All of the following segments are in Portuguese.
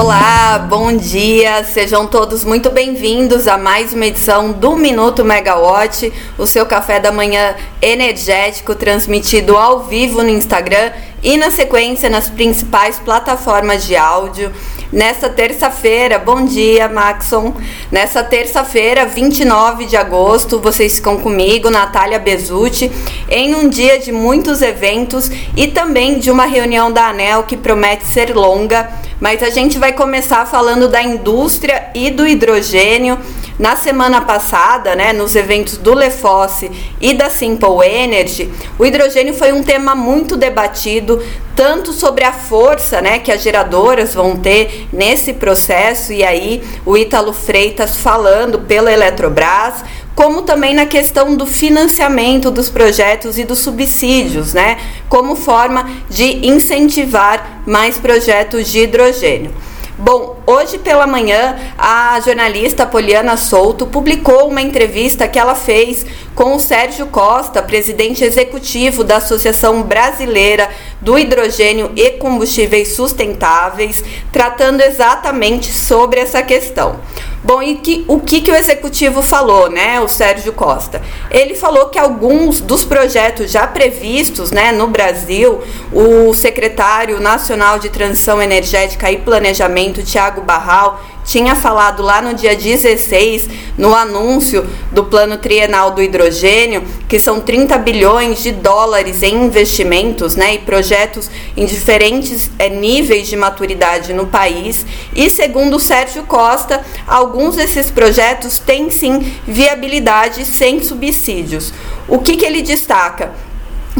Olá, bom dia, sejam todos muito bem-vindos a mais uma edição do Minuto Megawatt, o seu café da manhã energético transmitido ao vivo no Instagram e na sequência nas principais plataformas de áudio. Nesta terça-feira, bom dia, Maxon. Nessa terça-feira, 29 de agosto, vocês ficam comigo, Natália Bezutti, em um dia de muitos eventos e também de uma reunião da ANEL que promete ser longa, mas a gente vai começar falando da indústria e do hidrogênio. Na semana passada, né, nos eventos do Lefosse e da Simple Energy, o hidrogênio foi um tema muito debatido, tanto sobre a força né, que as geradoras vão ter nesse processo, e aí o Ítalo Freitas falando pela Eletrobras, como também na questão do financiamento dos projetos e dos subsídios, né, como forma de incentivar mais projetos de hidrogênio. Bom, hoje pela manhã, a jornalista Poliana Souto publicou uma entrevista que ela fez com o Sérgio Costa, presidente executivo da Associação Brasileira do Hidrogênio e Combustíveis Sustentáveis, tratando exatamente sobre essa questão. Bom, e que, o que, que o executivo falou, né, o Sérgio Costa? Ele falou que alguns dos projetos já previstos né, no Brasil, o secretário nacional de Transição Energética e Planejamento, Tiago Barral, tinha falado lá no dia 16, no anúncio do plano trienal do hidrogênio, que são 30 bilhões de dólares em investimentos né, e projetos em diferentes é, níveis de maturidade no país. E segundo Sérgio Costa, alguns desses projetos têm sim viabilidade sem subsídios. O que, que ele destaca?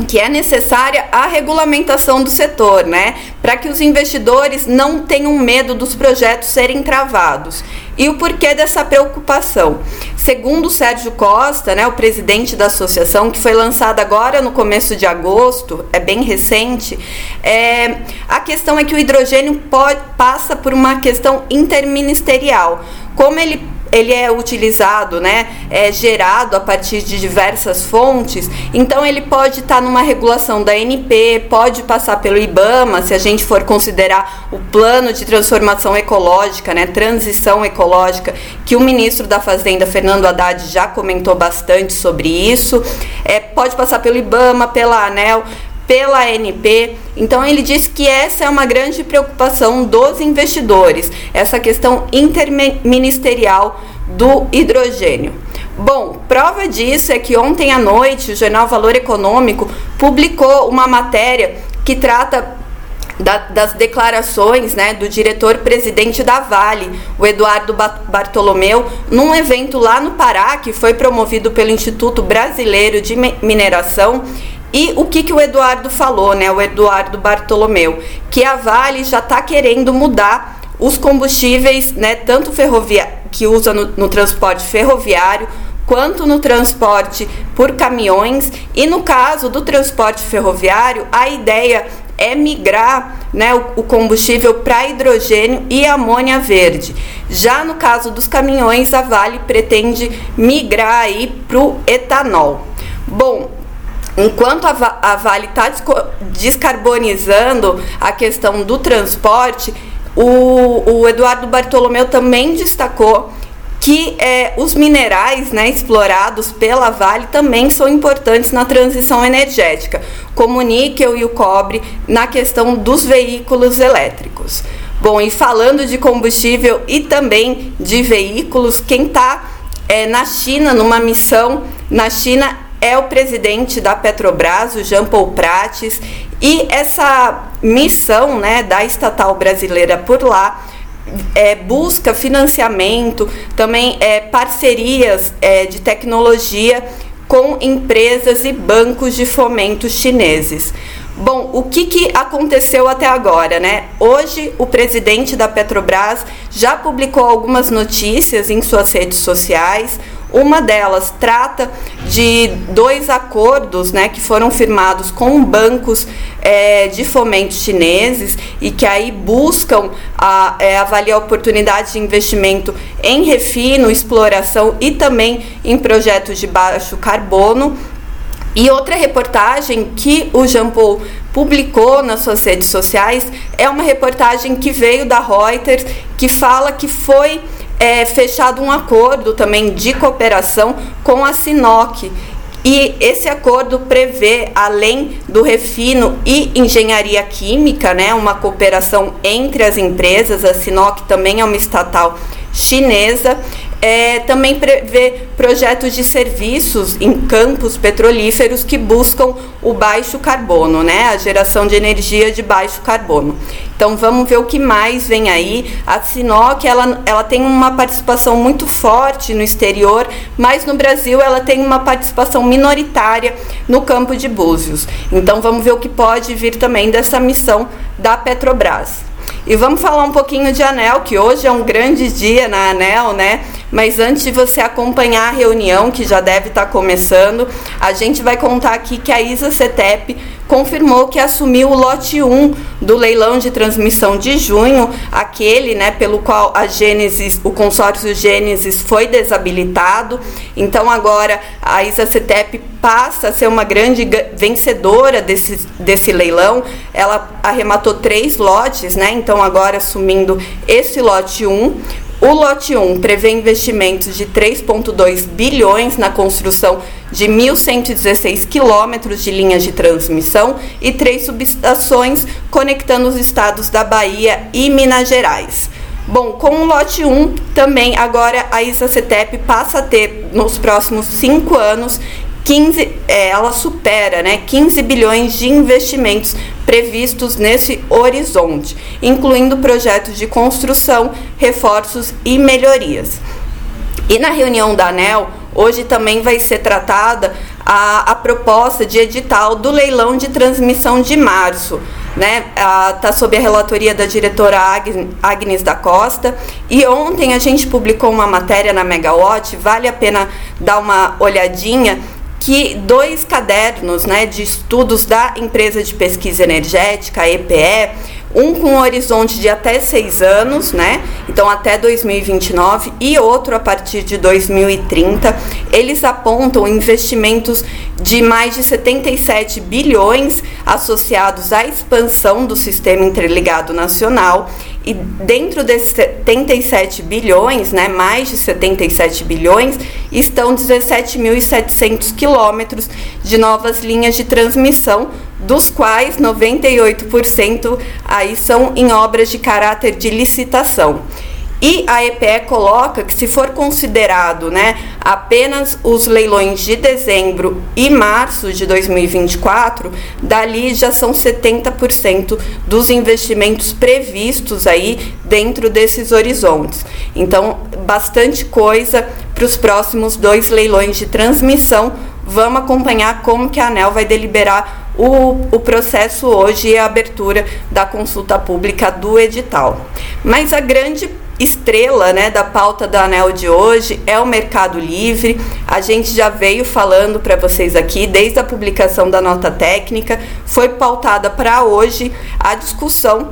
Que é necessária a regulamentação do setor, né, para que os investidores não tenham medo dos projetos serem travados. E o porquê dessa preocupação? Segundo o Sérgio Costa, né, o presidente da associação, que foi lançada agora no começo de agosto, é bem recente, é, a questão é que o hidrogênio pode, passa por uma questão interministerial. Como ele ele é utilizado, né, é gerado a partir de diversas fontes, então ele pode estar tá numa regulação da NP, pode passar pelo IBAMA, se a gente for considerar o plano de transformação ecológica, né, transição ecológica, que o ministro da Fazenda, Fernando Haddad, já comentou bastante sobre isso, é, pode passar pelo IBAMA, pela ANEL, pela ANP. Então ele disse que essa é uma grande preocupação dos investidores, essa questão interministerial do hidrogênio. Bom, prova disso é que ontem à noite o jornal Valor Econômico publicou uma matéria que trata da, das declarações né, do diretor-presidente da Vale, o Eduardo Bartolomeu, num evento lá no Pará, que foi promovido pelo Instituto Brasileiro de Mineração e o que, que o Eduardo falou, né? O Eduardo Bartolomeu, que a Vale já está querendo mudar os combustíveis, né? Tanto ferrovia que usa no, no transporte ferroviário quanto no transporte por caminhões e no caso do transporte ferroviário a ideia é migrar né, o, combustível para hidrogênio e amônia verde. Já no caso dos caminhões, a Vale pretende migrar aí para o etanol. Bom, Enquanto a, a Vale está descarbonizando a questão do transporte, o, o Eduardo Bartolomeu também destacou que é, os minerais né, explorados pela Vale também são importantes na transição energética, como o níquel e o cobre na questão dos veículos elétricos. Bom, e falando de combustível e também de veículos, quem está é, na China, numa missão na China, é o presidente da Petrobras, o Jean Paul Prates, e essa missão né, da estatal brasileira por lá é, busca financiamento, também é, parcerias é, de tecnologia com empresas e bancos de fomento chineses. Bom, o que, que aconteceu até agora, né? Hoje, o presidente da Petrobras já publicou algumas notícias em suas redes sociais. Uma delas trata de dois acordos né, que foram firmados com bancos é, de fomento chineses e que aí buscam a, é, avaliar oportunidades de investimento em refino, exploração e também em projetos de baixo carbono. E outra reportagem que o Jean Paul publicou nas suas redes sociais é uma reportagem que veio da Reuters, que fala que foi é, fechado um acordo também de cooperação com a Sinoc. E esse acordo prevê, além do refino e engenharia química, né, uma cooperação entre as empresas, a Sinoc também é uma estatal chinesa, é, também prevê projetos de serviços em campos petrolíferos que buscam o baixo carbono, né? A geração de energia de baixo carbono. Então vamos ver o que mais vem aí. A Sinoc ela, ela tem uma participação muito forte no exterior, mas no Brasil ela tem uma participação minoritária no campo de Búzios. Então vamos ver o que pode vir também dessa missão da Petrobras. E vamos falar um pouquinho de Anel, que hoje é um grande dia na Anel, né? Mas antes de você acompanhar a reunião, que já deve estar começando, a gente vai contar aqui que a Isa Cetep confirmou que assumiu o lote 1 do leilão de transmissão de junho, aquele né, pelo qual a Gênesis, o consórcio Gênesis foi desabilitado. Então agora a Isa Cetep passa a ser uma grande vencedora desse, desse leilão. Ela arrematou três lotes, né? Então agora assumindo esse lote 1. O lote 1 prevê investimentos de 3,2 bilhões na construção de 1.116 quilômetros de linhas de transmissão e três subestações conectando os estados da Bahia e Minas Gerais. Bom, com o lote 1, também agora a ISA-CETEP passa a ter, nos próximos cinco anos, 15, é, ela supera né, 15 bilhões de investimentos previstos nesse horizonte, incluindo projetos de construção, reforços e melhorias. E na reunião da ANEL, hoje também vai ser tratada a, a proposta de edital do leilão de transmissão de março. Né, está sob a relatoria da diretora Agnes da Costa. E ontem a gente publicou uma matéria na Megawatt, vale a pena dar uma olhadinha, que dois cadernos né, de estudos da empresa de pesquisa energética, EPE, um com horizonte de até seis anos, né? Então até 2029, e outro a partir de 2030. Eles apontam investimentos de mais de 77 bilhões associados à expansão do sistema interligado nacional e dentro desses 77 bilhões, né, mais de 77 bilhões, estão 17.700 quilômetros de novas linhas de transmissão, dos quais 98% aí são em obras de caráter de licitação. E a EPE coloca que se for considerado né, apenas os leilões de dezembro e março de 2024, dali já são 70% dos investimentos previstos aí dentro desses horizontes. Então, bastante coisa para os próximos dois leilões de transmissão. Vamos acompanhar como que a ANEL vai deliberar o, o processo hoje e a abertura da consulta pública do edital. Mas a grande estrela né, da pauta da ANEL de hoje é o Mercado Livre. A gente já veio falando para vocês aqui, desde a publicação da nota técnica, foi pautada para hoje a discussão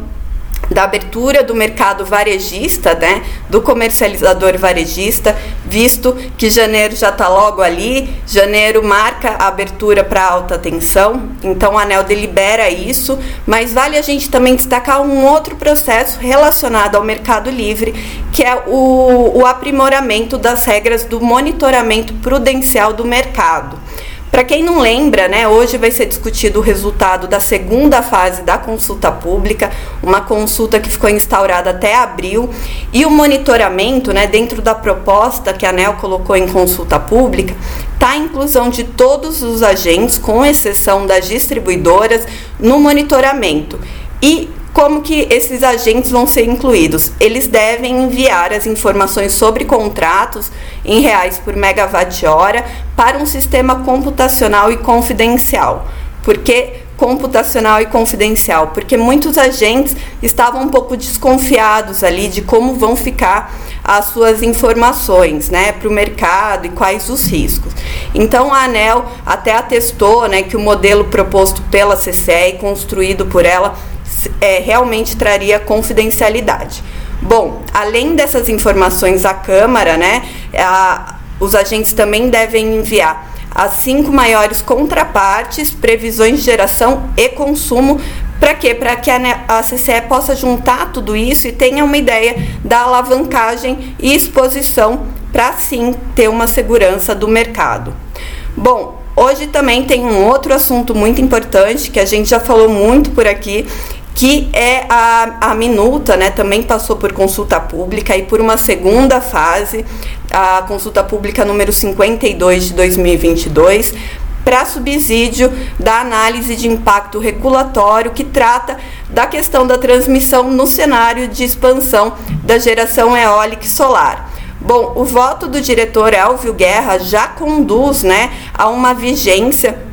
da abertura do mercado varejista, né, do comercializador varejista, visto que janeiro já está logo ali, janeiro marca a abertura para alta tensão, então a ANEL delibera isso, mas vale a gente também destacar um outro processo relacionado ao mercado livre, que é o, o aprimoramento das regras do monitoramento prudencial do mercado. Para quem não lembra, né, hoje vai ser discutido o resultado da segunda fase da consulta pública, uma consulta que ficou instaurada até abril, e o monitoramento, né, dentro da proposta que a ANEL colocou em consulta pública, está a inclusão de todos os agentes, com exceção das distribuidoras, no monitoramento. E como que esses agentes vão ser incluídos? Eles devem enviar as informações sobre contratos em reais por megawatt-hora para um sistema computacional e confidencial. Por que computacional e confidencial? Porque muitos agentes estavam um pouco desconfiados ali de como vão ficar as suas informações né, para o mercado e quais os riscos. Então a ANEL até atestou né, que o modelo proposto pela CCE e construído por ela é, realmente traria confidencialidade. Bom, além dessas informações à Câmara, né, a, os agentes também devem enviar as cinco maiores contrapartes, previsões de geração e consumo para quê? Para que a, CCE possa juntar tudo isso e tenha uma ideia da alavancagem e exposição para sim ter uma segurança do mercado. Bom, hoje também tem um outro assunto muito importante que a gente já falou muito por aqui, que é a, a minuta, né? Também passou por consulta pública e por uma segunda fase, a consulta pública número 52 de 2022, para subsídio da análise de impacto regulatório que trata da questão da transmissão no cenário de expansão da geração eólica e solar. Bom, o voto do diretor Elvio Guerra já conduz né, a uma vigência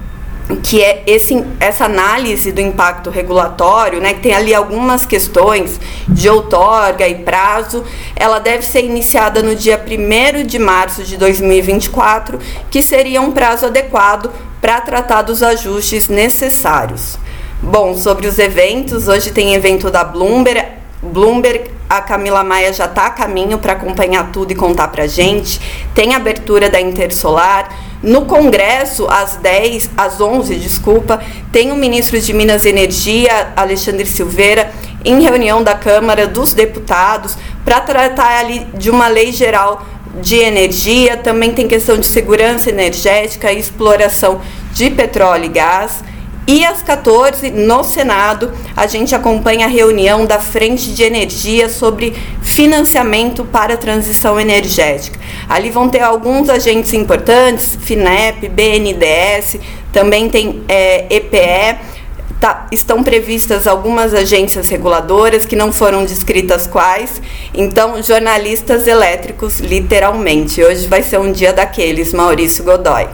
que é esse, essa análise do impacto regulatório, né, que tem ali algumas questões de outorga e prazo, ela deve ser iniciada no dia 1 de março de 2024, que seria um prazo adequado para tratar dos ajustes necessários. Bom, sobre os eventos, hoje tem evento da Bloomberg, Bloomberg, a Camila Maia já está a caminho para acompanhar tudo e contar para gente. Tem abertura da Intersolar. No Congresso, às 10, às 11, desculpa, tem o ministro de Minas e Energia, Alexandre Silveira, em reunião da Câmara dos Deputados para tratar ali de uma lei geral de energia. Também tem questão de segurança energética e exploração de petróleo e gás. E às 14, no Senado, a gente acompanha a reunião da Frente de Energia sobre financiamento para a transição energética. Ali vão ter alguns agentes importantes, FINEP, BNDES, também tem é, EPE. Tá, estão previstas algumas agências reguladoras que não foram descritas quais, então jornalistas elétricos, literalmente. Hoje vai ser um dia daqueles, Maurício Godoy.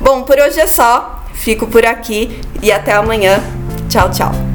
Bom, por hoje é só. Fico por aqui e até amanhã. Tchau, tchau.